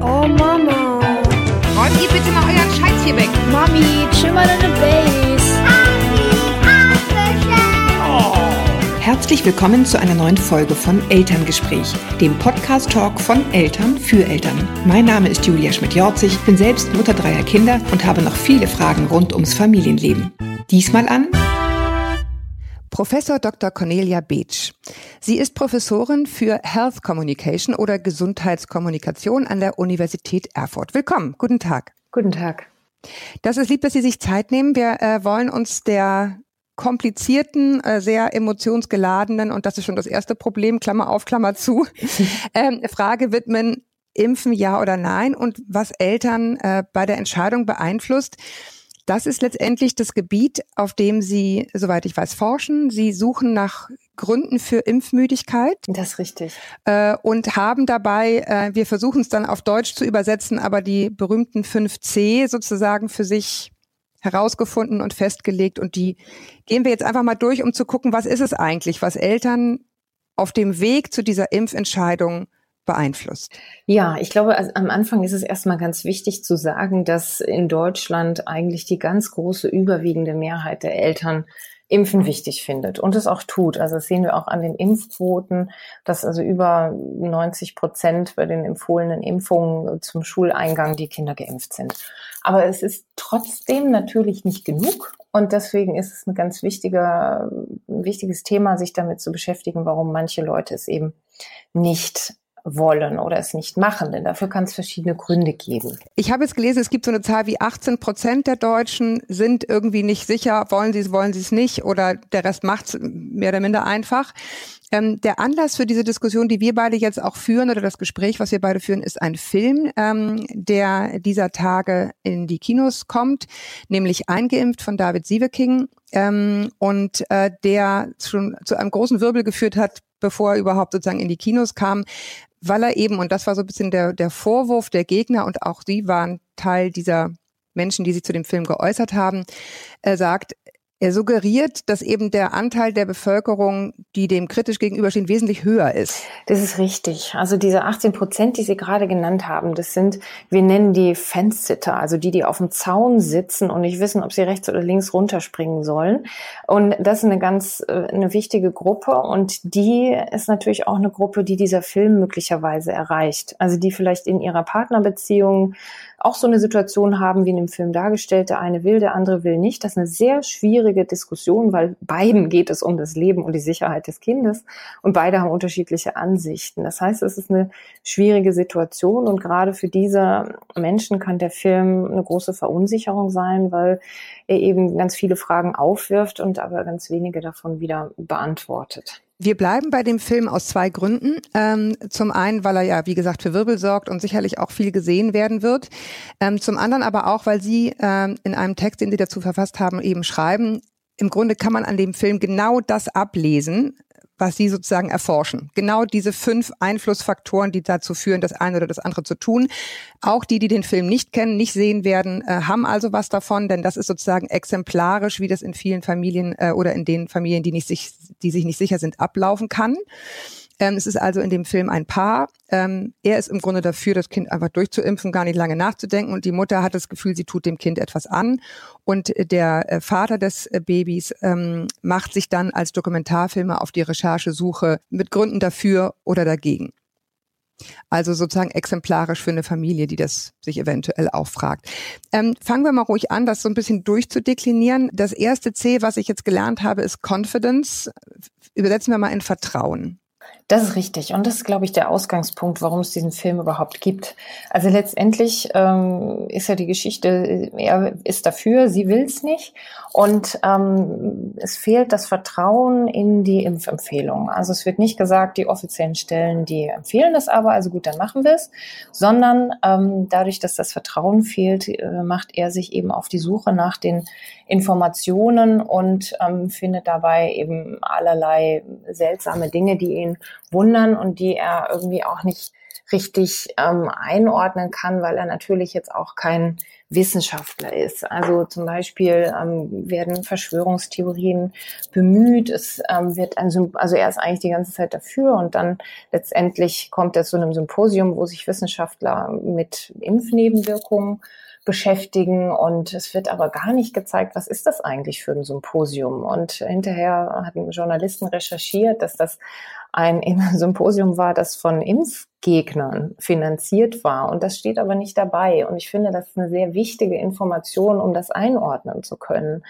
Oh Mama. Räumt ihr bitte mal euren Scheiß hier weg. Mami, chill mal deine Base. Herzlich willkommen zu einer neuen Folge von Elterngespräch, dem Podcast-Talk von Eltern für Eltern. Mein Name ist Julia Schmidt-Jorzig, bin selbst Mutter dreier Kinder und habe noch viele Fragen rund ums Familienleben. Diesmal an Professor Dr. Cornelia Beetsch. Sie ist Professorin für Health Communication oder Gesundheitskommunikation an der Universität Erfurt. Willkommen, guten Tag. Guten Tag. Das ist lieb, dass Sie sich Zeit nehmen. Wir äh, wollen uns der komplizierten, äh, sehr emotionsgeladenen, und das ist schon das erste Problem, Klammer auf, Klammer zu, ähm, Frage widmen, impfen ja oder nein und was Eltern äh, bei der Entscheidung beeinflusst. Das ist letztendlich das Gebiet, auf dem Sie, soweit ich weiß, forschen. Sie suchen nach Gründen für Impfmüdigkeit. Das ist richtig. Äh, und haben dabei, äh, wir versuchen es dann auf Deutsch zu übersetzen, aber die berühmten 5C sozusagen für sich herausgefunden und festgelegt. Und die gehen wir jetzt einfach mal durch, um zu gucken, was ist es eigentlich, was Eltern auf dem Weg zu dieser Impfentscheidung beeinflusst? Ja, ich glaube, also am Anfang ist es erstmal ganz wichtig zu sagen, dass in Deutschland eigentlich die ganz große überwiegende Mehrheit der Eltern Impfen wichtig findet und es auch tut. Also das sehen wir auch an den Impfquoten, dass also über 90 Prozent bei den empfohlenen Impfungen zum Schuleingang die Kinder geimpft sind. Aber es ist trotzdem natürlich nicht genug und deswegen ist es ein ganz wichtiger, ein wichtiges Thema, sich damit zu beschäftigen, warum manche Leute es eben nicht wollen oder es nicht machen, denn dafür kann es verschiedene Gründe geben. Ich habe jetzt gelesen, es gibt so eine Zahl wie 18 Prozent der Deutschen sind irgendwie nicht sicher, wollen sie es, wollen sie es nicht oder der Rest macht es mehr oder minder einfach. Ähm, der Anlass für diese Diskussion, die wir beide jetzt auch führen oder das Gespräch, was wir beide führen, ist ein Film, ähm, der dieser Tage in die Kinos kommt, nämlich Eingeimpft von David Sieveking ähm, und äh, der schon zu einem großen Wirbel geführt hat, bevor er überhaupt sozusagen in die Kinos kam, weil er eben, und das war so ein bisschen der, der Vorwurf der Gegner, und auch sie waren Teil dieser Menschen, die sich zu dem Film geäußert haben, er sagt, er suggeriert, dass eben der Anteil der Bevölkerung, die dem kritisch gegenüberstehen, wesentlich höher ist. Das ist richtig. Also diese 18 Prozent, die Sie gerade genannt haben, das sind, wir nennen die Fence-Sitter, also die, die auf dem Zaun sitzen und nicht wissen, ob sie rechts oder links runterspringen sollen. Und das ist eine ganz, äh, eine wichtige Gruppe und die ist natürlich auch eine Gruppe, die dieser Film möglicherweise erreicht. Also die vielleicht in ihrer Partnerbeziehung auch so eine Situation haben, wie in dem Film dargestellt, der eine will, der andere will nicht. Das ist eine sehr schwierige Diskussion, weil beiden geht es um das Leben und die Sicherheit des Kindes und beide haben unterschiedliche Ansichten. Das heißt, es ist eine schwierige Situation und gerade für diese Menschen kann der Film eine große Verunsicherung sein, weil er eben ganz viele Fragen aufwirft und aber ganz wenige davon wieder beantwortet. Wir bleiben bei dem Film aus zwei Gründen. Ähm, zum einen, weil er ja, wie gesagt, für Wirbel sorgt und sicherlich auch viel gesehen werden wird. Ähm, zum anderen aber auch, weil Sie ähm, in einem Text, den Sie dazu verfasst haben, eben schreiben, im Grunde kann man an dem Film genau das ablesen, was Sie sozusagen erforschen. Genau diese fünf Einflussfaktoren, die dazu führen, das eine oder das andere zu tun. Auch die, die den Film nicht kennen, nicht sehen werden, äh, haben also was davon, denn das ist sozusagen exemplarisch, wie das in vielen Familien äh, oder in den Familien, die, nicht sich, die sich nicht sicher sind, ablaufen kann. Ähm, es ist also in dem Film ein Paar. Ähm, er ist im Grunde dafür, das Kind einfach durchzuimpfen, gar nicht lange nachzudenken. Und die Mutter hat das Gefühl, sie tut dem Kind etwas an. Und der äh, Vater des äh, Babys ähm, macht sich dann als Dokumentarfilmer auf die Recherchesuche mit Gründen dafür oder dagegen. Also sozusagen exemplarisch für eine Familie, die das sich eventuell auch fragt. Ähm, fangen wir mal ruhig an, das so ein bisschen durchzudeklinieren. Das erste C, was ich jetzt gelernt habe, ist Confidence. Übersetzen wir mal in Vertrauen. Das ist richtig. Und das ist, glaube ich, der Ausgangspunkt, warum es diesen Film überhaupt gibt. Also letztendlich ähm, ist ja die Geschichte, er ist dafür, sie will es nicht. Und ähm, es fehlt das Vertrauen in die Impfempfehlung. Also es wird nicht gesagt, die offiziellen Stellen, die empfehlen es aber, also gut, dann machen wir es, sondern ähm, dadurch, dass das Vertrauen fehlt, äh, macht er sich eben auf die Suche nach den Informationen und ähm, findet dabei eben allerlei seltsame Dinge, die ihn wundern und die er irgendwie auch nicht richtig ähm, einordnen kann, weil er natürlich jetzt auch kein Wissenschaftler ist. Also zum Beispiel ähm, werden Verschwörungstheorien bemüht. Es ähm, wird ein, also er ist eigentlich die ganze Zeit dafür und dann letztendlich kommt er zu einem Symposium, wo sich Wissenschaftler mit Impfnebenwirkungen beschäftigen und es wird aber gar nicht gezeigt, was ist das eigentlich für ein Symposium. Und hinterher hatten Journalisten recherchiert, dass das ein Symposium war, das von Impfgegnern finanziert war. Und das steht aber nicht dabei. Und ich finde, das ist eine sehr wichtige Information, um das einordnen zu können,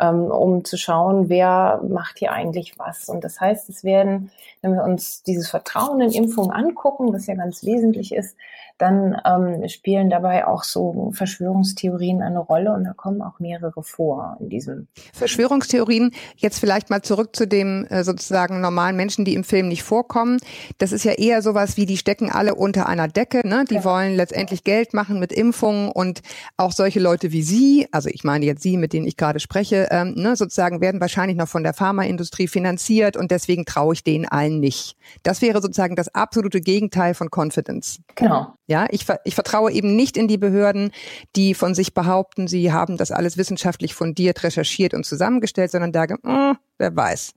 ähm, um zu schauen, wer macht hier eigentlich was. Und das heißt, es werden, wenn wir uns dieses Vertrauen in Impfungen angucken, was ja ganz wesentlich ist, dann ähm, spielen dabei auch so Verschwörungstheorien eine Rolle und da kommen auch mehrere vor in diesem. Verschwörungstheorien, jetzt vielleicht mal zurück zu dem äh, sozusagen normalen Menschen, die im Film nicht vorkommen. Das ist ja eher sowas wie, die stecken alle unter einer Decke, ne? Die ja. wollen letztendlich Geld machen mit Impfungen und auch solche Leute wie Sie, also ich meine jetzt Sie, mit denen ich gerade spreche, ähm, ne, sozusagen werden wahrscheinlich noch von der Pharmaindustrie finanziert und deswegen traue ich denen allen nicht. Das wäre sozusagen das absolute Gegenteil von Confidence. Genau. Ja, ich, ich vertraue eben nicht in die Behörden, die von sich behaupten, sie haben das alles wissenschaftlich fundiert, recherchiert und zusammengestellt, sondern sage, mh, hm, wer weiß.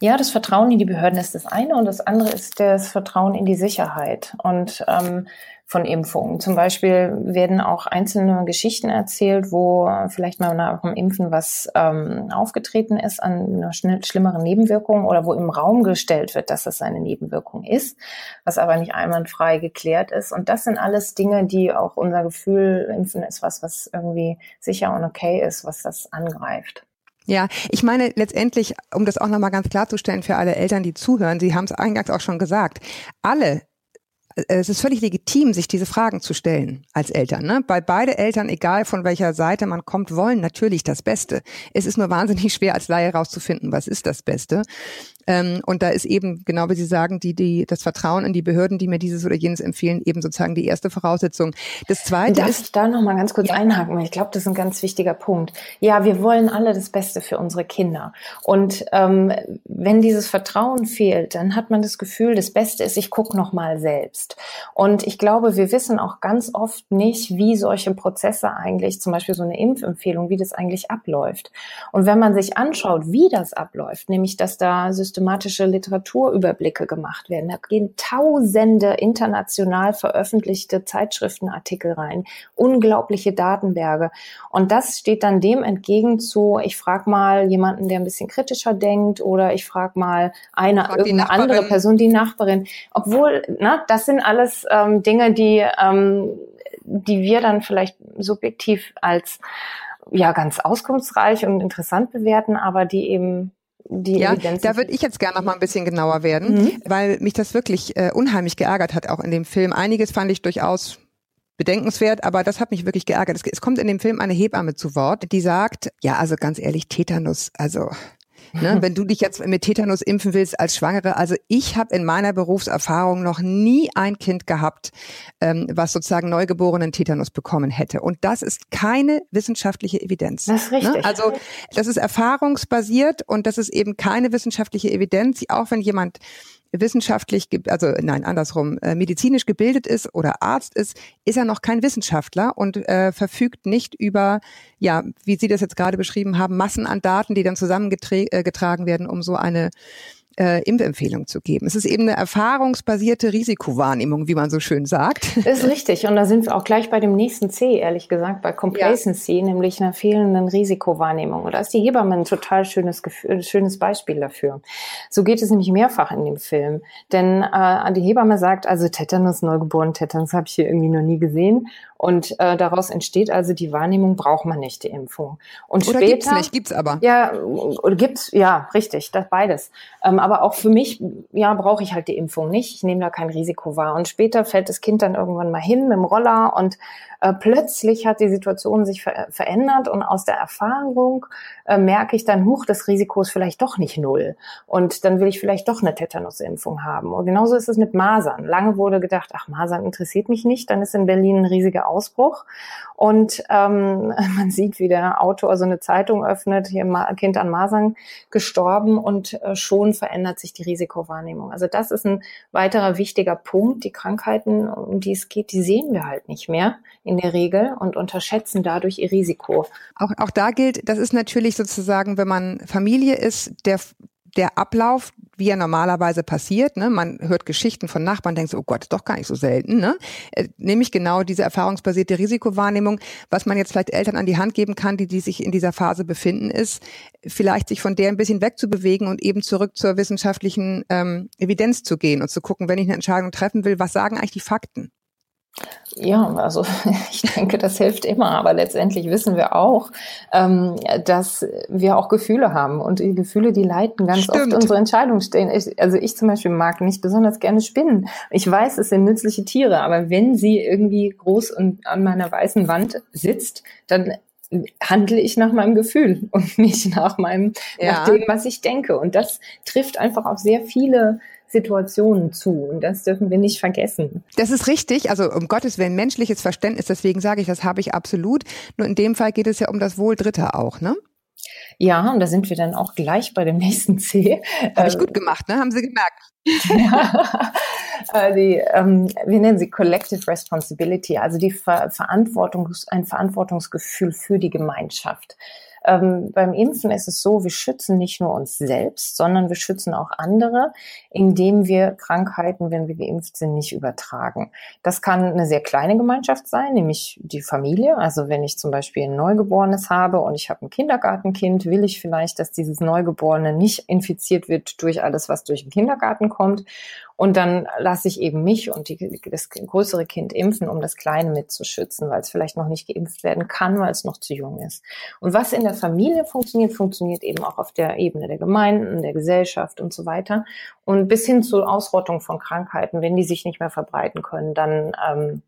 Ja, das Vertrauen in die Behörden ist das eine und das andere ist das Vertrauen in die Sicherheit. Und ähm, von Impfungen. Zum Beispiel werden auch einzelne Geschichten erzählt, wo vielleicht mal nach dem Impfen was ähm, aufgetreten ist an einer schlimmeren Nebenwirkung oder wo im Raum gestellt wird, dass das eine Nebenwirkung ist, was aber nicht einwandfrei geklärt ist. Und das sind alles Dinge, die auch unser Gefühl, Impfen ist was, was irgendwie sicher und okay ist, was das angreift. Ja, ich meine letztendlich, um das auch nochmal ganz klarzustellen für alle Eltern, die zuhören, Sie haben es eingangs auch schon gesagt, alle äh, es ist völlig legitim, sich diese Fragen zu stellen als Eltern. Ne? Weil beide Eltern, egal von welcher Seite man kommt, wollen natürlich das Beste. Es ist nur wahnsinnig schwer als Laie herauszufinden, was ist das Beste. Ähm, und da ist eben, genau wie Sie sagen, die, die, das Vertrauen in die Behörden, die mir dieses oder jenes empfehlen, eben sozusagen die erste Voraussetzung. Das zweite Darf ist. ich da noch mal ganz kurz ja. einhaken? Weil ich glaube, das ist ein ganz wichtiger Punkt. Ja, wir wollen alle das Beste für unsere Kinder. Und ähm, wenn dieses Vertrauen fehlt, dann hat man das Gefühl, das Beste ist, ich gucke noch mal selbst. Und ich glaube, wir wissen auch ganz oft nicht, wie solche Prozesse eigentlich, zum Beispiel so eine Impfempfehlung, wie das eigentlich abläuft. Und wenn man sich anschaut, wie das abläuft, nämlich dass da systematische Literaturüberblicke gemacht werden. Da gehen tausende international veröffentlichte Zeitschriftenartikel rein, unglaubliche Datenberge. Und das steht dann dem entgegen zu, ich frage mal jemanden, der ein bisschen kritischer denkt oder ich frage mal eine frag irgendeine andere Person, die Nachbarin. Obwohl, na, das sind alles ähm, Dinge, die, ähm, die wir dann vielleicht subjektiv als ja ganz auskunftsreich und interessant bewerten, aber die eben die ja. Da würde ich jetzt gerne noch mal ein bisschen genauer werden, mhm. weil mich das wirklich äh, unheimlich geärgert hat, auch in dem Film. Einiges fand ich durchaus bedenkenswert, aber das hat mich wirklich geärgert. Es, es kommt in dem Film eine Hebamme zu Wort, die sagt, ja, also ganz ehrlich, Tetanus, also Ne, wenn du dich jetzt mit Tetanus impfen willst als Schwangere, also ich habe in meiner Berufserfahrung noch nie ein Kind gehabt, ähm, was sozusagen neugeborenen Tetanus bekommen hätte. Und das ist keine wissenschaftliche Evidenz. Das ist ne? richtig. Ne? Also das ist erfahrungsbasiert und das ist eben keine wissenschaftliche Evidenz, auch wenn jemand wissenschaftlich, also nein, andersrum, äh, medizinisch gebildet ist oder Arzt ist, ist er noch kein Wissenschaftler und äh, verfügt nicht über, ja, wie Sie das jetzt gerade beschrieben haben, Massen an Daten, die dann zusammengetragen äh, werden, um so eine äh, Impfempfehlung zu geben. Es ist eben eine erfahrungsbasierte Risikowahrnehmung, wie man so schön sagt. Das ist richtig. Und da sind wir auch gleich bei dem nächsten C, ehrlich gesagt, bei Complacency, ja. nämlich einer fehlenden Risikowahrnehmung. Und da ist die Hebamme ein total schönes, Gefühl, schönes Beispiel dafür. So geht es nämlich mehrfach in dem Film. Denn äh, die Hebamme sagt, also Tetanus, neugeboren Tetanus habe ich hier irgendwie noch nie gesehen. Und äh, daraus entsteht also die Wahrnehmung, braucht man nicht die Impfung. Und oder später, gibt's nicht, gibt's aber. Ja, gibt's, ja, richtig, das beides. Ähm, aber auch für mich, ja, brauche ich halt die Impfung nicht. Ich nehme da kein Risiko wahr. Und später fällt das Kind dann irgendwann mal hin mit dem Roller und äh, plötzlich hat die Situation sich ver verändert und aus der Erfahrung äh, merke ich dann, huch, das Risiko ist vielleicht doch nicht null. Und dann will ich vielleicht doch eine Tetanusimpfung haben. Und genauso ist es mit Masern. Lange wurde gedacht, ach, Masern interessiert mich nicht. Dann ist in Berlin ein riesiger Ausbruch. Und ähm, man sieht, wie der Autor so eine Zeitung öffnet, hier ein Kind an Masern gestorben und äh, schon verändert verändert sich die Risikowahrnehmung. Also das ist ein weiterer wichtiger Punkt. Die Krankheiten, um die es geht, die sehen wir halt nicht mehr in der Regel und unterschätzen dadurch ihr Risiko. Auch, auch da gilt, das ist natürlich sozusagen, wenn man Familie ist, der der Ablauf, wie er normalerweise passiert, ne, man hört Geschichten von Nachbarn, denkt so, oh Gott, doch gar nicht so selten, ne? Äh, nämlich genau diese erfahrungsbasierte Risikowahrnehmung, was man jetzt vielleicht Eltern an die Hand geben kann, die, die sich in dieser Phase befinden, ist, vielleicht sich von der ein bisschen wegzubewegen und eben zurück zur wissenschaftlichen ähm, Evidenz zu gehen und zu gucken, wenn ich eine Entscheidung treffen will, was sagen eigentlich die Fakten? Ja, also ich denke, das hilft immer, aber letztendlich wissen wir auch, ähm, dass wir auch Gefühle haben und die Gefühle, die leiten ganz Stimmt. oft unsere Entscheidungen stehen. Ich, also ich zum Beispiel mag nicht besonders gerne Spinnen. Ich weiß, es sind nützliche Tiere, aber wenn sie irgendwie groß und an meiner weißen Wand sitzt, dann handle ich nach meinem Gefühl und nicht nach meinem, ja. nach dem, was ich denke. Und das trifft einfach auf sehr viele Situationen zu. Und das dürfen wir nicht vergessen. Das ist richtig. Also um Gottes Willen, menschliches Verständnis, deswegen sage ich, das habe ich absolut. Nur in dem Fall geht es ja um das Wohl Dritter auch, ne? Ja, und da sind wir dann auch gleich bei dem nächsten C. Habe ich gut gemacht, ne? Haben Sie gemerkt. ja, äh, die, ähm, wir nennen sie Collective Responsibility, also die Ver Verantwortungs ein Verantwortungsgefühl für die Gemeinschaft. Ähm, beim Impfen ist es so, wir schützen nicht nur uns selbst, sondern wir schützen auch andere, indem wir Krankheiten, wenn wir geimpft sind, nicht übertragen. Das kann eine sehr kleine Gemeinschaft sein, nämlich die Familie. Also wenn ich zum Beispiel ein Neugeborenes habe und ich habe ein Kindergartenkind, will ich vielleicht, dass dieses Neugeborene nicht infiziert wird durch alles, was durch den Kindergarten kommt. Und dann lasse ich eben mich und die, das größere Kind impfen, um das Kleine mitzuschützen, weil es vielleicht noch nicht geimpft werden kann, weil es noch zu jung ist. Und was in der Familie funktioniert, funktioniert eben auch auf der Ebene der Gemeinden, der Gesellschaft und so weiter. Und bis hin zur Ausrottung von Krankheiten, wenn die sich nicht mehr verbreiten können, dann ähm,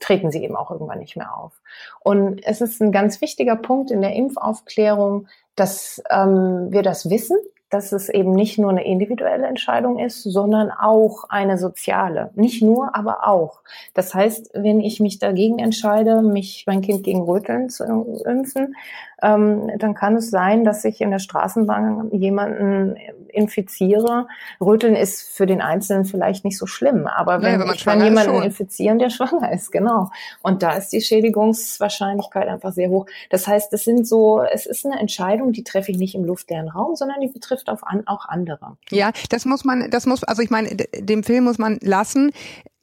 treten sie eben auch irgendwann nicht mehr auf. Und es ist ein ganz wichtiger Punkt in der Impfaufklärung, dass ähm, wir das wissen, dass es eben nicht nur eine individuelle Entscheidung ist, sondern auch eine soziale. Nicht nur, aber auch. Das heißt, wenn ich mich dagegen entscheide, mich mein Kind gegen Röteln zu impfen, ähm, dann kann es sein, dass ich in der Straßenbahn jemanden infiziere. Röteln ist für den Einzelnen vielleicht nicht so schlimm, aber wenn, ja, wenn ich kann jemanden infizieren, der schwanger ist, genau. Und da ist die Schädigungswahrscheinlichkeit einfach sehr hoch. Das heißt, es sind so, es ist eine Entscheidung, die treffe ich nicht im luftleeren Raum, sondern die betrifft auf an, auch andere. Ja, das muss man, das muss, also ich meine, dem Film muss man lassen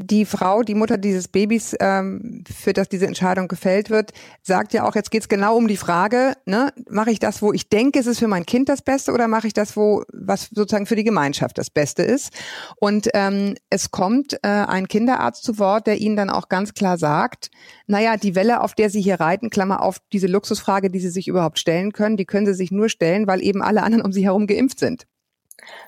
die Frau, die Mutter dieses Babys, ähm, für das diese Entscheidung gefällt wird, sagt ja auch, jetzt geht's genau um die Frage, ne, mache ich das, wo ich denke, es ist für mein Kind das Beste oder mache ich das, wo was sozusagen für die Gemeinschaft das Beste ist? Und ähm, es kommt äh, ein Kinderarzt zu Wort, der ihnen dann auch ganz klar sagt, naja, die Welle, auf der sie hier reiten, Klammer auf, diese Luxusfrage, die sie sich überhaupt stellen können, die können sie sich nur stellen, weil eben alle anderen um sie herum geimpft sind.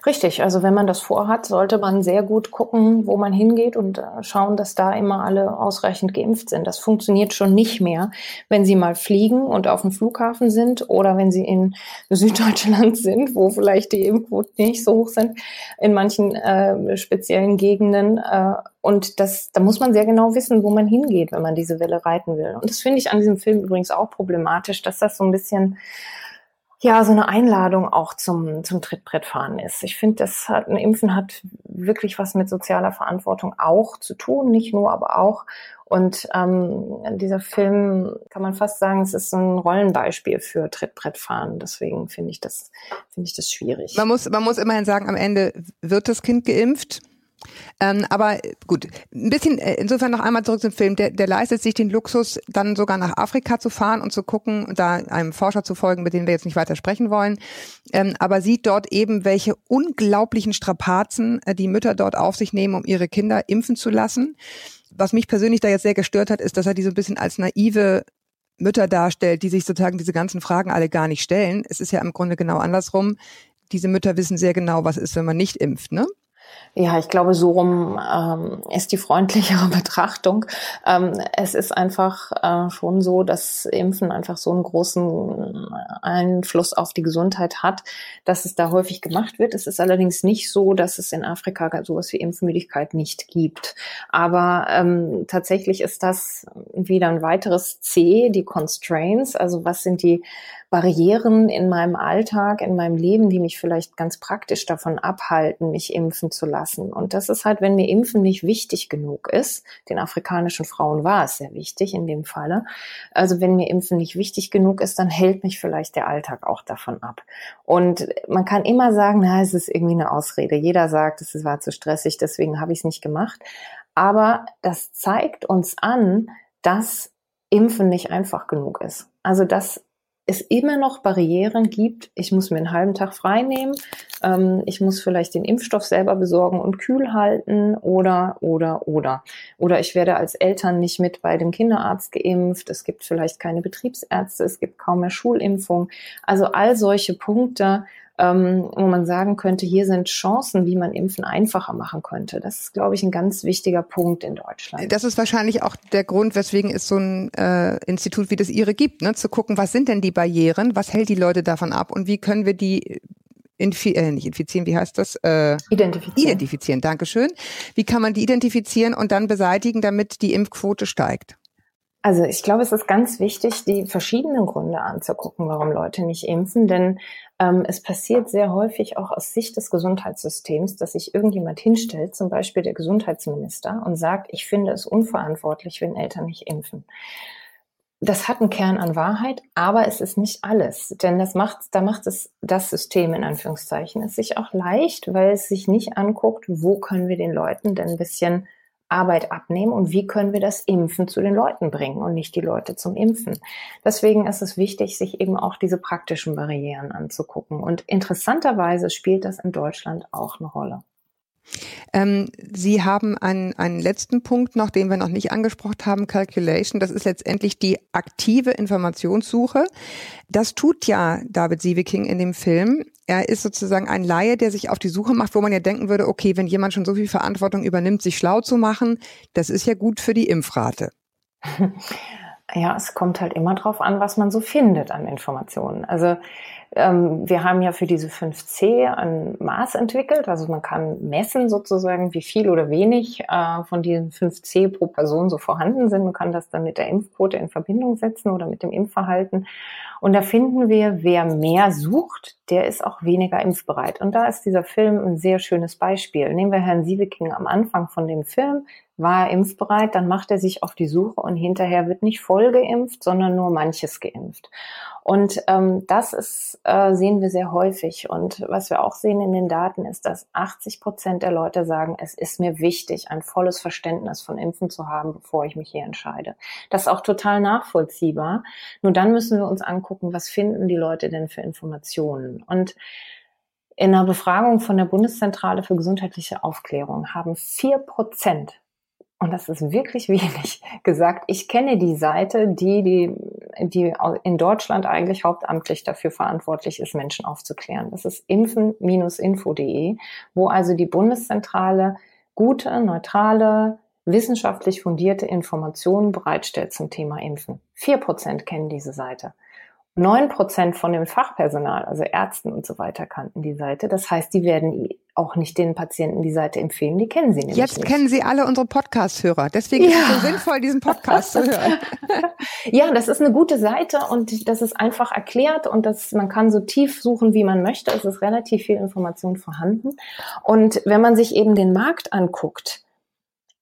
Richtig, also wenn man das vorhat, sollte man sehr gut gucken, wo man hingeht und äh, schauen, dass da immer alle ausreichend geimpft sind. Das funktioniert schon nicht mehr, wenn Sie mal fliegen und auf dem Flughafen sind oder wenn Sie in Süddeutschland sind, wo vielleicht die Impfquoten nicht so hoch sind, in manchen äh, speziellen Gegenden. Äh, und das, da muss man sehr genau wissen, wo man hingeht, wenn man diese Welle reiten will. Und das finde ich an diesem Film übrigens auch problematisch, dass das so ein bisschen ja, so eine Einladung auch zum, zum Trittbrettfahren ist. Ich finde, das hat, ein Impfen hat wirklich was mit sozialer Verantwortung auch zu tun, nicht nur, aber auch. Und ähm, dieser Film kann man fast sagen, es ist ein Rollenbeispiel für Trittbrettfahren. Deswegen finde ich das, finde ich das schwierig. Man muss, man muss immerhin sagen, am Ende wird das Kind geimpft. Ähm, aber gut, ein bisschen, äh, insofern noch einmal zurück zum Film. Der, der leistet sich den Luxus, dann sogar nach Afrika zu fahren und zu gucken und da einem Forscher zu folgen, mit dem wir jetzt nicht weiter sprechen wollen. Ähm, aber sieht dort eben, welche unglaublichen Strapazen äh, die Mütter dort auf sich nehmen, um ihre Kinder impfen zu lassen. Was mich persönlich da jetzt sehr gestört hat, ist, dass er die so ein bisschen als naive Mütter darstellt, die sich sozusagen diese ganzen Fragen alle gar nicht stellen. Es ist ja im Grunde genau andersrum. Diese Mütter wissen sehr genau, was ist, wenn man nicht impft, ne? Ja, ich glaube, so rum ähm, ist die freundlichere Betrachtung. Ähm, es ist einfach äh, schon so, dass Impfen einfach so einen großen Einfluss auf die Gesundheit hat, dass es da häufig gemacht wird. Es ist allerdings nicht so, dass es in Afrika sowas wie Impfmüdigkeit nicht gibt. Aber ähm, tatsächlich ist das wieder ein weiteres C, die Constraints. Also was sind die Barrieren in meinem Alltag, in meinem Leben, die mich vielleicht ganz praktisch davon abhalten, mich impfen zu lassen. Und das ist halt, wenn mir Impfen nicht wichtig genug ist, den afrikanischen Frauen war es sehr wichtig in dem Falle. Also wenn mir Impfen nicht wichtig genug ist, dann hält mich vielleicht der Alltag auch davon ab. Und man kann immer sagen, na, es ist irgendwie eine Ausrede. Jeder sagt, es war zu stressig, deswegen habe ich es nicht gemacht. Aber das zeigt uns an, dass Impfen nicht einfach genug ist. Also dass es immer noch Barrieren gibt. Ich muss mir einen halben Tag frei nehmen. Ähm, ich muss vielleicht den Impfstoff selber besorgen und kühl halten oder, oder, oder. Oder ich werde als Eltern nicht mit bei dem Kinderarzt geimpft. Es gibt vielleicht keine Betriebsärzte. Es gibt kaum mehr Schulimpfung. Also all solche Punkte ähm, wo man sagen könnte, hier sind Chancen, wie man Impfen einfacher machen könnte. Das ist, glaube ich, ein ganz wichtiger Punkt in Deutschland. Das ist wahrscheinlich auch der Grund, weswegen es so ein äh, Institut wie das Ihre gibt, ne? zu gucken, was sind denn die Barrieren, was hält die Leute davon ab und wie können wir die Infi äh, nicht infizieren, wie heißt das? Äh, identifizieren. Identifizieren, Dankeschön. Wie kann man die identifizieren und dann beseitigen, damit die Impfquote steigt? Also ich glaube, es ist ganz wichtig, die verschiedenen Gründe anzugucken, warum Leute nicht impfen, denn ähm, es passiert sehr häufig auch aus Sicht des Gesundheitssystems, dass sich irgendjemand hinstellt, zum Beispiel der Gesundheitsminister, und sagt, ich finde es unverantwortlich, wenn Eltern nicht impfen. Das hat einen Kern an Wahrheit, aber es ist nicht alles, denn das macht, da macht es das System in Anführungszeichen es sich auch leicht, weil es sich nicht anguckt, wo können wir den Leuten denn ein bisschen Arbeit abnehmen und wie können wir das Impfen zu den Leuten bringen und nicht die Leute zum Impfen. Deswegen ist es wichtig, sich eben auch diese praktischen Barrieren anzugucken. Und interessanterweise spielt das in Deutschland auch eine Rolle. Ähm, Sie haben einen, einen letzten Punkt noch, den wir noch nicht angesprochen haben, Calculation. Das ist letztendlich die aktive Informationssuche. Das tut ja David Sieveking in dem Film. Er ist sozusagen ein Laie, der sich auf die Suche macht, wo man ja denken würde, okay, wenn jemand schon so viel Verantwortung übernimmt, sich schlau zu machen, das ist ja gut für die Impfrate. Ja, es kommt halt immer drauf an, was man so findet an Informationen. Also ähm, wir haben ja für diese 5C ein Maß entwickelt. Also man kann messen sozusagen, wie viel oder wenig äh, von diesen 5C pro Person so vorhanden sind. Man kann das dann mit der Impfquote in Verbindung setzen oder mit dem Impfverhalten. Und da finden wir, wer mehr sucht, der ist auch weniger impfbereit. Und da ist dieser Film ein sehr schönes Beispiel. Nehmen wir Herrn Siebeking am Anfang von dem Film. War er impfbereit, dann macht er sich auf die Suche und hinterher wird nicht voll geimpft, sondern nur manches geimpft. Und ähm, das ist, äh, sehen wir sehr häufig. Und was wir auch sehen in den Daten ist, dass 80 Prozent der Leute sagen, es ist mir wichtig, ein volles Verständnis von Impfen zu haben, bevor ich mich hier entscheide. Das ist auch total nachvollziehbar. Nur dann müssen wir uns angucken, was finden die Leute denn für Informationen. Und in einer Befragung von der Bundeszentrale für gesundheitliche Aufklärung haben vier Prozent und das ist wirklich wenig gesagt. Ich kenne die Seite, die, die, die in Deutschland eigentlich hauptamtlich dafür verantwortlich ist, Menschen aufzuklären. Das ist impfen-info.de, wo also die Bundeszentrale gute, neutrale, wissenschaftlich fundierte Informationen bereitstellt zum Thema Impfen. Vier Prozent kennen diese Seite. Neun Prozent von dem Fachpersonal, also Ärzten und so weiter, kannten die Seite. Das heißt, die werden auch nicht den Patienten die Seite empfehlen. Die kennen sie nämlich Jetzt nicht. kennen Sie alle unsere Podcast-Hörer. Deswegen ja. ist es so sinnvoll, diesen Podcast zu hören. ja, das ist eine gute Seite und das ist einfach erklärt und das, man kann so tief suchen, wie man möchte. Es ist relativ viel Information vorhanden. Und wenn man sich eben den Markt anguckt,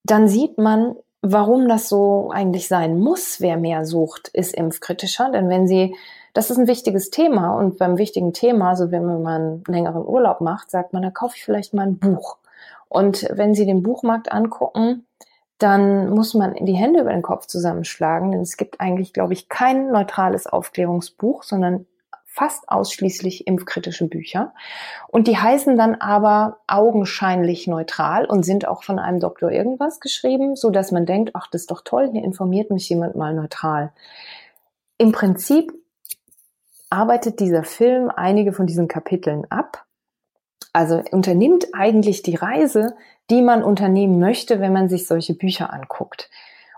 dann sieht man, warum das so eigentlich sein muss. Wer mehr sucht, ist impfkritischer. Denn wenn Sie das ist ein wichtiges Thema und beim wichtigen Thema, also wenn man einen längeren Urlaub macht, sagt man, da kaufe ich vielleicht mal ein Buch. Und wenn Sie den Buchmarkt angucken, dann muss man die Hände über den Kopf zusammenschlagen, denn es gibt eigentlich, glaube ich, kein neutrales Aufklärungsbuch, sondern fast ausschließlich impfkritische Bücher. Und die heißen dann aber augenscheinlich neutral und sind auch von einem Doktor irgendwas geschrieben, so dass man denkt, ach, das ist doch toll, hier informiert mich jemand mal neutral. Im Prinzip arbeitet dieser Film einige von diesen Kapiteln ab. Also unternimmt eigentlich die Reise, die man unternehmen möchte, wenn man sich solche Bücher anguckt.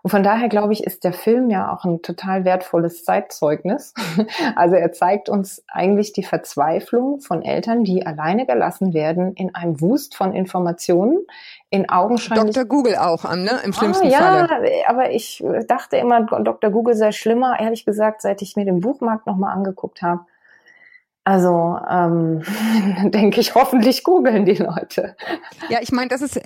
Und von daher glaube ich, ist der Film ja auch ein total wertvolles Zeitzeugnis. Also er zeigt uns eigentlich die Verzweiflung von Eltern, die alleine gelassen werden in einem Wust von Informationen, in augenscheinlich. Dr. Google auch an, ne? Im ah, schlimmsten ah, ja, Falle. Ja, aber ich dachte immer, Dr. Google sei schlimmer. Ehrlich gesagt, seit ich mir den Buchmarkt nochmal angeguckt habe, also ähm, denke ich, hoffentlich googeln die Leute. Ja, ich meine, das ist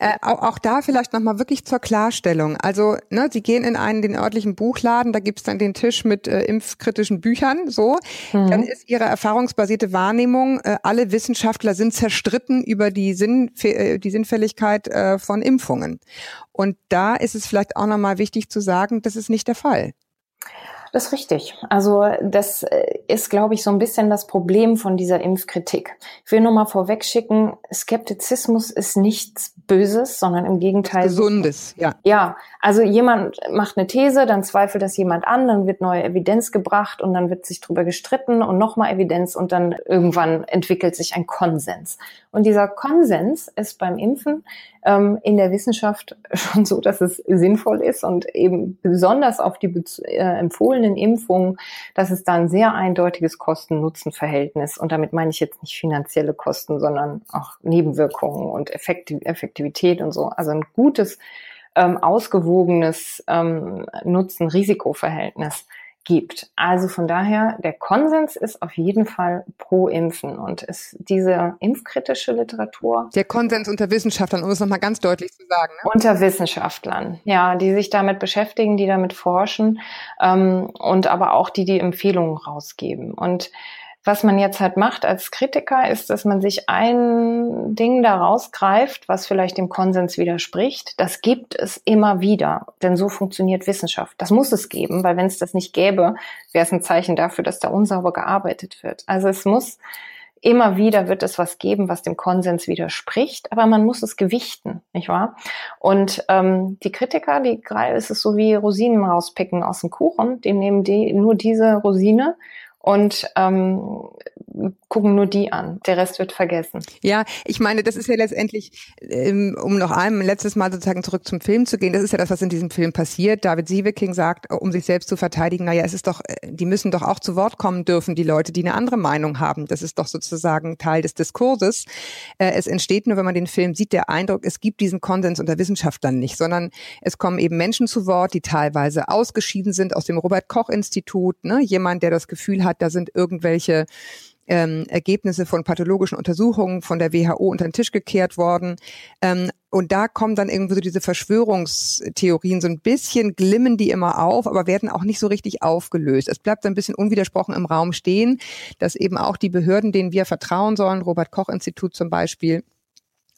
äh, auch, auch da vielleicht nochmal wirklich zur Klarstellung. Also, ne, Sie gehen in einen den örtlichen Buchladen, da gibt's dann den Tisch mit äh, impfkritischen Büchern, so. Mhm. Dann ist Ihre erfahrungsbasierte Wahrnehmung, äh, alle Wissenschaftler sind zerstritten über die, Sinn, äh, die Sinnfälligkeit äh, von Impfungen. Und da ist es vielleicht auch nochmal wichtig zu sagen, das ist nicht der Fall. Das ist richtig. Also das äh, ist, glaube ich, so ein bisschen das Problem von dieser Impfkritik. Ich will nur mal vorwegschicken, Skeptizismus ist nichts Böses, sondern im Gegenteil. Gesundes, ja. Ja, also jemand macht eine These, dann zweifelt das jemand an, dann wird neue Evidenz gebracht und dann wird sich drüber gestritten und nochmal Evidenz und dann irgendwann entwickelt sich ein Konsens. Und dieser Konsens ist beim Impfen ähm, in der Wissenschaft schon so, dass es sinnvoll ist und eben besonders auf die äh, empfohlenen Impfungen, dass es da ein sehr eindeutiges Kosten-Nutzen-Verhältnis und damit meine ich jetzt nicht finanzielle Kosten, sondern auch Nebenwirkungen und Effektivität und so. Also ein gutes, ähm, ausgewogenes ähm, Nutzen-Risiko-Verhältnis gibt. Also von daher, der Konsens ist auf jeden Fall pro Impfen und ist diese impfkritische Literatur. Der Konsens unter Wissenschaftlern, um es nochmal ganz deutlich zu sagen. Ne? Unter Wissenschaftlern, ja, die sich damit beschäftigen, die damit forschen ähm, und aber auch die die Empfehlungen rausgeben. Und was man jetzt halt macht als Kritiker, ist, dass man sich ein Ding da rausgreift, was vielleicht dem Konsens widerspricht. Das gibt es immer wieder, denn so funktioniert Wissenschaft. Das muss es geben, weil wenn es das nicht gäbe, wäre es ein Zeichen dafür, dass da unsauber gearbeitet wird. Also es muss immer wieder wird es was geben, was dem Konsens widerspricht, aber man muss es gewichten, nicht wahr? Und ähm, die Kritiker, die ist es so wie Rosinen rauspicken aus dem Kuchen, die nehmen die nur diese Rosine und ähm, gucken nur die an. Der Rest wird vergessen. Ja, ich meine, das ist ja letztendlich, ähm, um noch einmal letztes Mal sozusagen zurück zum Film zu gehen, das ist ja das, was in diesem Film passiert. David Sieveking sagt, um sich selbst zu verteidigen, naja, es ist doch, äh, die müssen doch auch zu Wort kommen dürfen, die Leute, die eine andere Meinung haben. Das ist doch sozusagen Teil des Diskurses. Äh, es entsteht nur, wenn man den Film sieht, der Eindruck, es gibt diesen Konsens unter Wissenschaftlern nicht, sondern es kommen eben Menschen zu Wort, die teilweise ausgeschieden sind aus dem Robert Koch Institut, ne? jemand, der das Gefühl hat, da sind irgendwelche ähm, Ergebnisse von pathologischen Untersuchungen von der WHO unter den Tisch gekehrt worden. Ähm, und da kommen dann irgendwie so diese Verschwörungstheorien, so ein bisschen glimmen die immer auf, aber werden auch nicht so richtig aufgelöst. Es bleibt ein bisschen unwidersprochen im Raum stehen, dass eben auch die Behörden, denen wir vertrauen sollen, Robert Koch Institut zum Beispiel,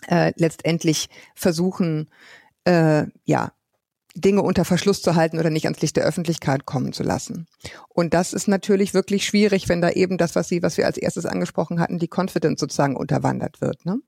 äh, letztendlich versuchen, äh, ja, Dinge unter Verschluss zu halten oder nicht ans Licht der Öffentlichkeit kommen zu lassen. Und das ist natürlich wirklich schwierig, wenn da eben das, was Sie, was wir als erstes angesprochen hatten, die Confidence sozusagen unterwandert wird. Ne?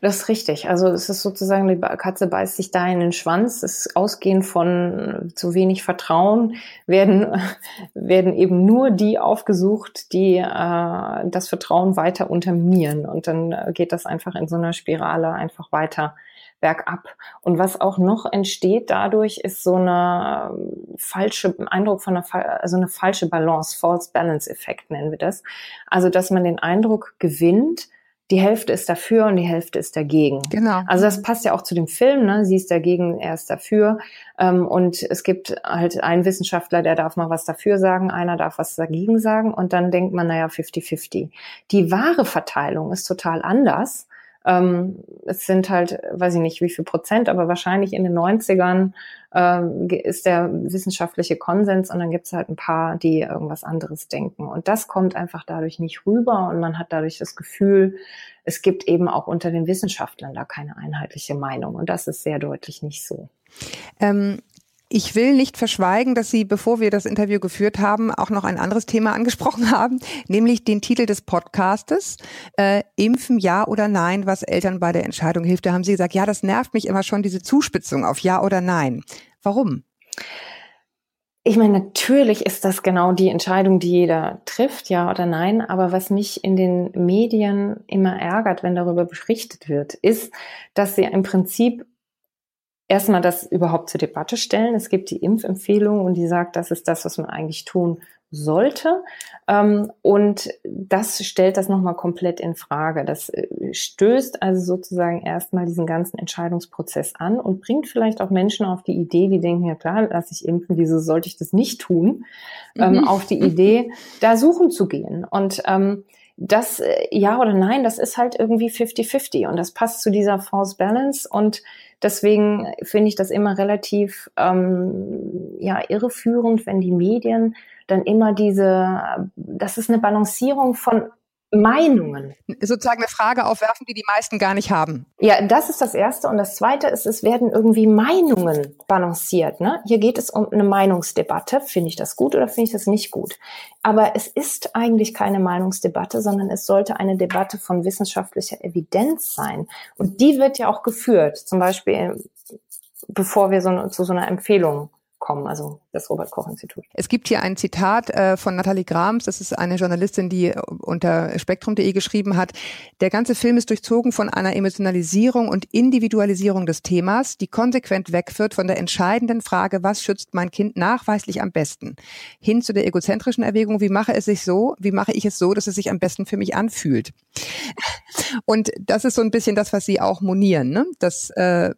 Das ist richtig. Also es ist sozusagen, die Katze beißt sich da in den Schwanz. Es ist ausgehend von zu wenig Vertrauen werden, werden eben nur die aufgesucht, die äh, das Vertrauen weiter unterminieren. Und dann geht das einfach in so einer Spirale einfach weiter bergab. Und was auch noch entsteht dadurch, ist so eine ähm, falsche Eindruck von einer, also eine falsche Balance, False Balance Effekt nennen wir das. Also, dass man den Eindruck gewinnt, die Hälfte ist dafür und die Hälfte ist dagegen. Genau. Also das passt ja auch zu dem Film, ne? Sie ist dagegen, er ist dafür. Ähm, und es gibt halt einen Wissenschaftler, der darf mal was dafür sagen, einer darf was dagegen sagen und dann denkt man, naja, 50-50. Die wahre Verteilung ist total anders. Ähm, es sind halt, weiß ich nicht wie viel Prozent, aber wahrscheinlich in den 90ern ähm, ist der wissenschaftliche Konsens und dann gibt es halt ein paar, die irgendwas anderes denken. Und das kommt einfach dadurch nicht rüber und man hat dadurch das Gefühl, es gibt eben auch unter den Wissenschaftlern da keine einheitliche Meinung. Und das ist sehr deutlich nicht so. Ähm ich will nicht verschweigen, dass Sie, bevor wir das Interview geführt haben, auch noch ein anderes Thema angesprochen haben, nämlich den Titel des Podcastes, äh, Impfen ja oder nein, was Eltern bei der Entscheidung hilft. Da haben Sie gesagt, ja, das nervt mich immer schon, diese Zuspitzung auf ja oder nein. Warum? Ich meine, natürlich ist das genau die Entscheidung, die jeder trifft, ja oder nein. Aber was mich in den Medien immer ärgert, wenn darüber berichtet wird, ist, dass sie im Prinzip erstmal das überhaupt zur Debatte stellen. Es gibt die Impfempfehlung und die sagt, das ist das, was man eigentlich tun sollte. Ähm, und das stellt das nochmal komplett in Frage. Das äh, stößt also sozusagen erstmal diesen ganzen Entscheidungsprozess an und bringt vielleicht auch Menschen auf die Idee, die denken, ja klar, lass ich impfen, wieso sollte ich das nicht tun, ähm, mhm. auf die Idee, da suchen zu gehen. Und ähm, das, äh, ja oder nein, das ist halt irgendwie 50-50 und das passt zu dieser False Balance und deswegen finde ich das immer relativ ähm, ja, irreführend, wenn die Medien dann immer diese, das ist eine Balancierung von Meinungen. Sozusagen eine Frage aufwerfen, die die meisten gar nicht haben. Ja, das ist das Erste. Und das Zweite ist, es werden irgendwie Meinungen balanciert. Ne? Hier geht es um eine Meinungsdebatte. Finde ich das gut oder finde ich das nicht gut? Aber es ist eigentlich keine Meinungsdebatte, sondern es sollte eine Debatte von wissenschaftlicher Evidenz sein. Und die wird ja auch geführt. Zum Beispiel, bevor wir so, zu so einer Empfehlung kommen, also das Robert Koch Institut. Es gibt hier ein Zitat äh, von Nathalie Grams, das ist eine Journalistin, die unter spektrum.de geschrieben hat. Der ganze Film ist durchzogen von einer Emotionalisierung und Individualisierung des Themas, die konsequent wegführt von der entscheidenden Frage, was schützt mein Kind nachweislich am besten, hin zu der egozentrischen Erwägung, wie mache es sich so, wie mache ich es so, dass es sich am besten für mich anfühlt. Und das ist so ein bisschen das, was Sie auch monieren, ne? Das äh,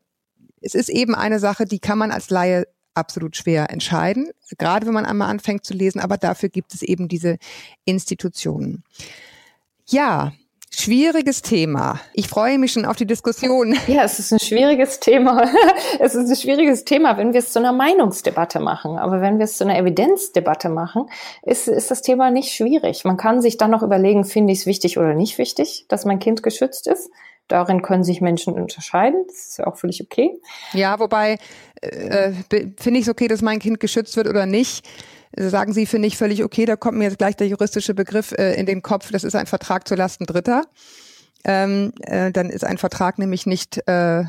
es ist eben eine Sache, die kann man als Laie absolut schwer entscheiden, gerade wenn man einmal anfängt zu lesen, aber dafür gibt es eben diese Institutionen. Ja, Schwieriges Thema. Ich freue mich schon auf die Diskussion. Ja, es ist ein schwieriges Thema. Es ist ein schwieriges Thema, wenn wir es zu einer Meinungsdebatte machen. Aber wenn wir es zu einer Evidenzdebatte machen, ist, ist das Thema nicht schwierig. Man kann sich dann noch überlegen, finde ich es wichtig oder nicht wichtig, dass mein Kind geschützt ist. Darin können sich Menschen unterscheiden. Das ist ja auch völlig okay. Ja, wobei äh, finde ich es okay, dass mein Kind geschützt wird oder nicht. Sagen Sie, finde ich völlig okay. Da kommt mir jetzt gleich der juristische Begriff äh, in den Kopf. Das ist ein Vertrag zu Lasten Dritter. Ähm, äh, dann ist ein Vertrag nämlich nicht äh,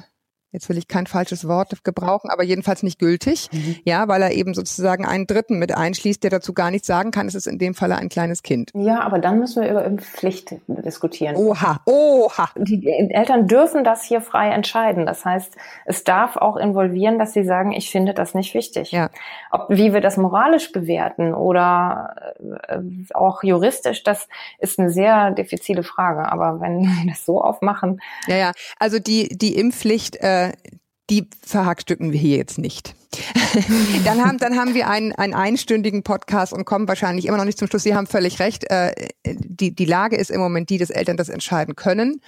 jetzt will ich kein falsches Wort gebrauchen, aber jedenfalls nicht gültig, mhm. ja, weil er eben sozusagen einen Dritten mit einschließt, der dazu gar nichts sagen kann. Es ist in dem Falle ein kleines Kind. Ja, aber dann müssen wir über Pflicht diskutieren. Oha, oha. Die Eltern dürfen das hier frei entscheiden. Das heißt, es darf auch involvieren, dass sie sagen, ich finde das nicht wichtig. Ja. Ob, wie wir das moralisch bewerten oder äh, auch juristisch, das ist eine sehr diffizile Frage. Aber wenn wir das so aufmachen. Ja, ja. Also die, die Impfpflicht, äh, die verhackstücken wir hier jetzt nicht. dann, haben, dann haben wir einen, einen einstündigen Podcast und kommen wahrscheinlich immer noch nicht zum Schluss. Sie haben völlig recht. Äh, die, die Lage ist im Moment die, dass Eltern das entscheiden können.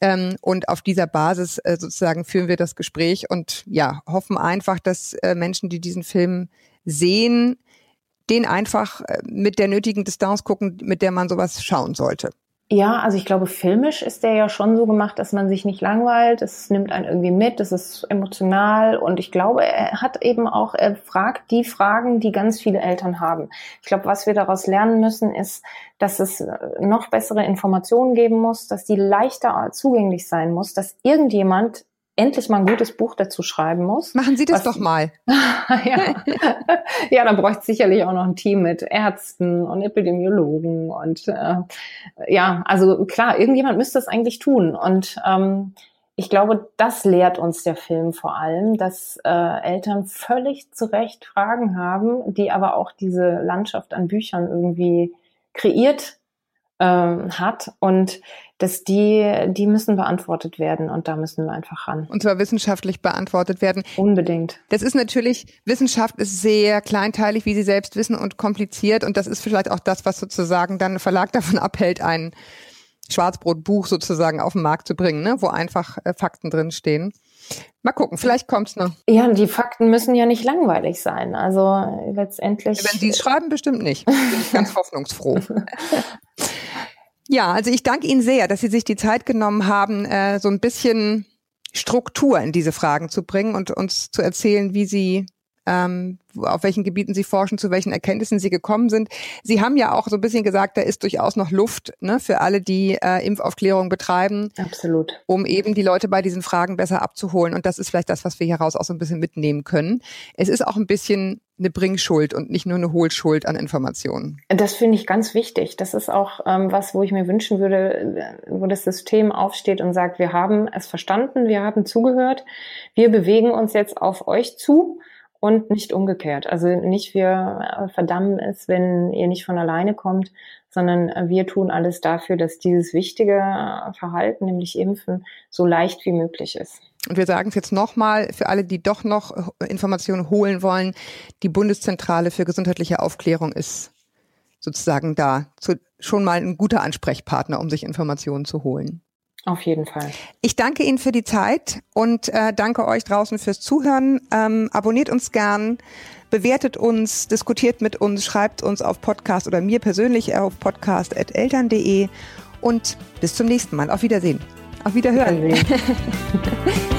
Ähm, und auf dieser Basis äh, sozusagen führen wir das Gespräch und ja, hoffen einfach, dass äh, Menschen, die diesen Film sehen, den einfach äh, mit der nötigen Distanz gucken, mit der man sowas schauen sollte. Ja, also ich glaube, filmisch ist der ja schon so gemacht, dass man sich nicht langweilt. Es nimmt einen irgendwie mit, es ist emotional und ich glaube, er hat eben auch, er fragt die Fragen, die ganz viele Eltern haben. Ich glaube, was wir daraus lernen müssen, ist, dass es noch bessere Informationen geben muss, dass die leichter zugänglich sein muss, dass irgendjemand endlich mal ein gutes Buch dazu schreiben muss. Machen Sie das doch mal. ja. ja, da bräuchte sicherlich auch noch ein Team mit Ärzten und Epidemiologen und äh, ja, also klar, irgendjemand müsste es eigentlich tun und ähm, ich glaube, das lehrt uns der Film vor allem, dass äh, Eltern völlig zu Recht Fragen haben, die aber auch diese Landschaft an Büchern irgendwie kreiert ähm, hat und dass die, die müssen beantwortet werden und da müssen wir einfach ran. Und zwar wissenschaftlich beantwortet werden. Unbedingt. Das ist natürlich, Wissenschaft ist sehr kleinteilig, wie Sie selbst wissen, und kompliziert und das ist vielleicht auch das, was sozusagen dann ein Verlag davon abhält, ein Schwarzbrotbuch sozusagen auf den Markt zu bringen, ne? wo einfach äh, Fakten drin stehen. Mal gucken, vielleicht kommt's noch. Ja, die Fakten müssen ja nicht langweilig sein. Also letztendlich. Wenn Sie es schreiben, bestimmt nicht. Bin ich ganz hoffnungsfroh. Ja, also ich danke Ihnen sehr, dass Sie sich die Zeit genommen haben, äh, so ein bisschen Struktur in diese Fragen zu bringen und uns zu erzählen, wie Sie ähm, auf welchen Gebieten Sie forschen, zu welchen Erkenntnissen Sie gekommen sind. Sie haben ja auch so ein bisschen gesagt, da ist durchaus noch Luft ne, für alle, die äh, Impfaufklärung betreiben. Absolut. Um eben die Leute bei diesen Fragen besser abzuholen. Und das ist vielleicht das, was wir hieraus auch so ein bisschen mitnehmen können. Es ist auch ein bisschen eine Bringschuld und nicht nur eine Hohlschuld an Informationen. Das finde ich ganz wichtig. Das ist auch ähm, was, wo ich mir wünschen würde, wo das System aufsteht und sagt, wir haben es verstanden, wir haben zugehört, wir bewegen uns jetzt auf euch zu und nicht umgekehrt. Also nicht wir verdammen es, wenn ihr nicht von alleine kommt, sondern wir tun alles dafür, dass dieses wichtige Verhalten, nämlich Impfen, so leicht wie möglich ist. Und wir sagen es jetzt nochmal für alle, die doch noch Informationen holen wollen. Die Bundeszentrale für gesundheitliche Aufklärung ist sozusagen da zu, schon mal ein guter Ansprechpartner, um sich Informationen zu holen. Auf jeden Fall. Ich danke Ihnen für die Zeit und äh, danke euch draußen fürs Zuhören. Ähm, abonniert uns gern, bewertet uns, diskutiert mit uns, schreibt uns auf Podcast oder mir persönlich auf podcast.eltern.de und bis zum nächsten Mal. Auf Wiedersehen. Auf Wiederhören. Wiedersehen.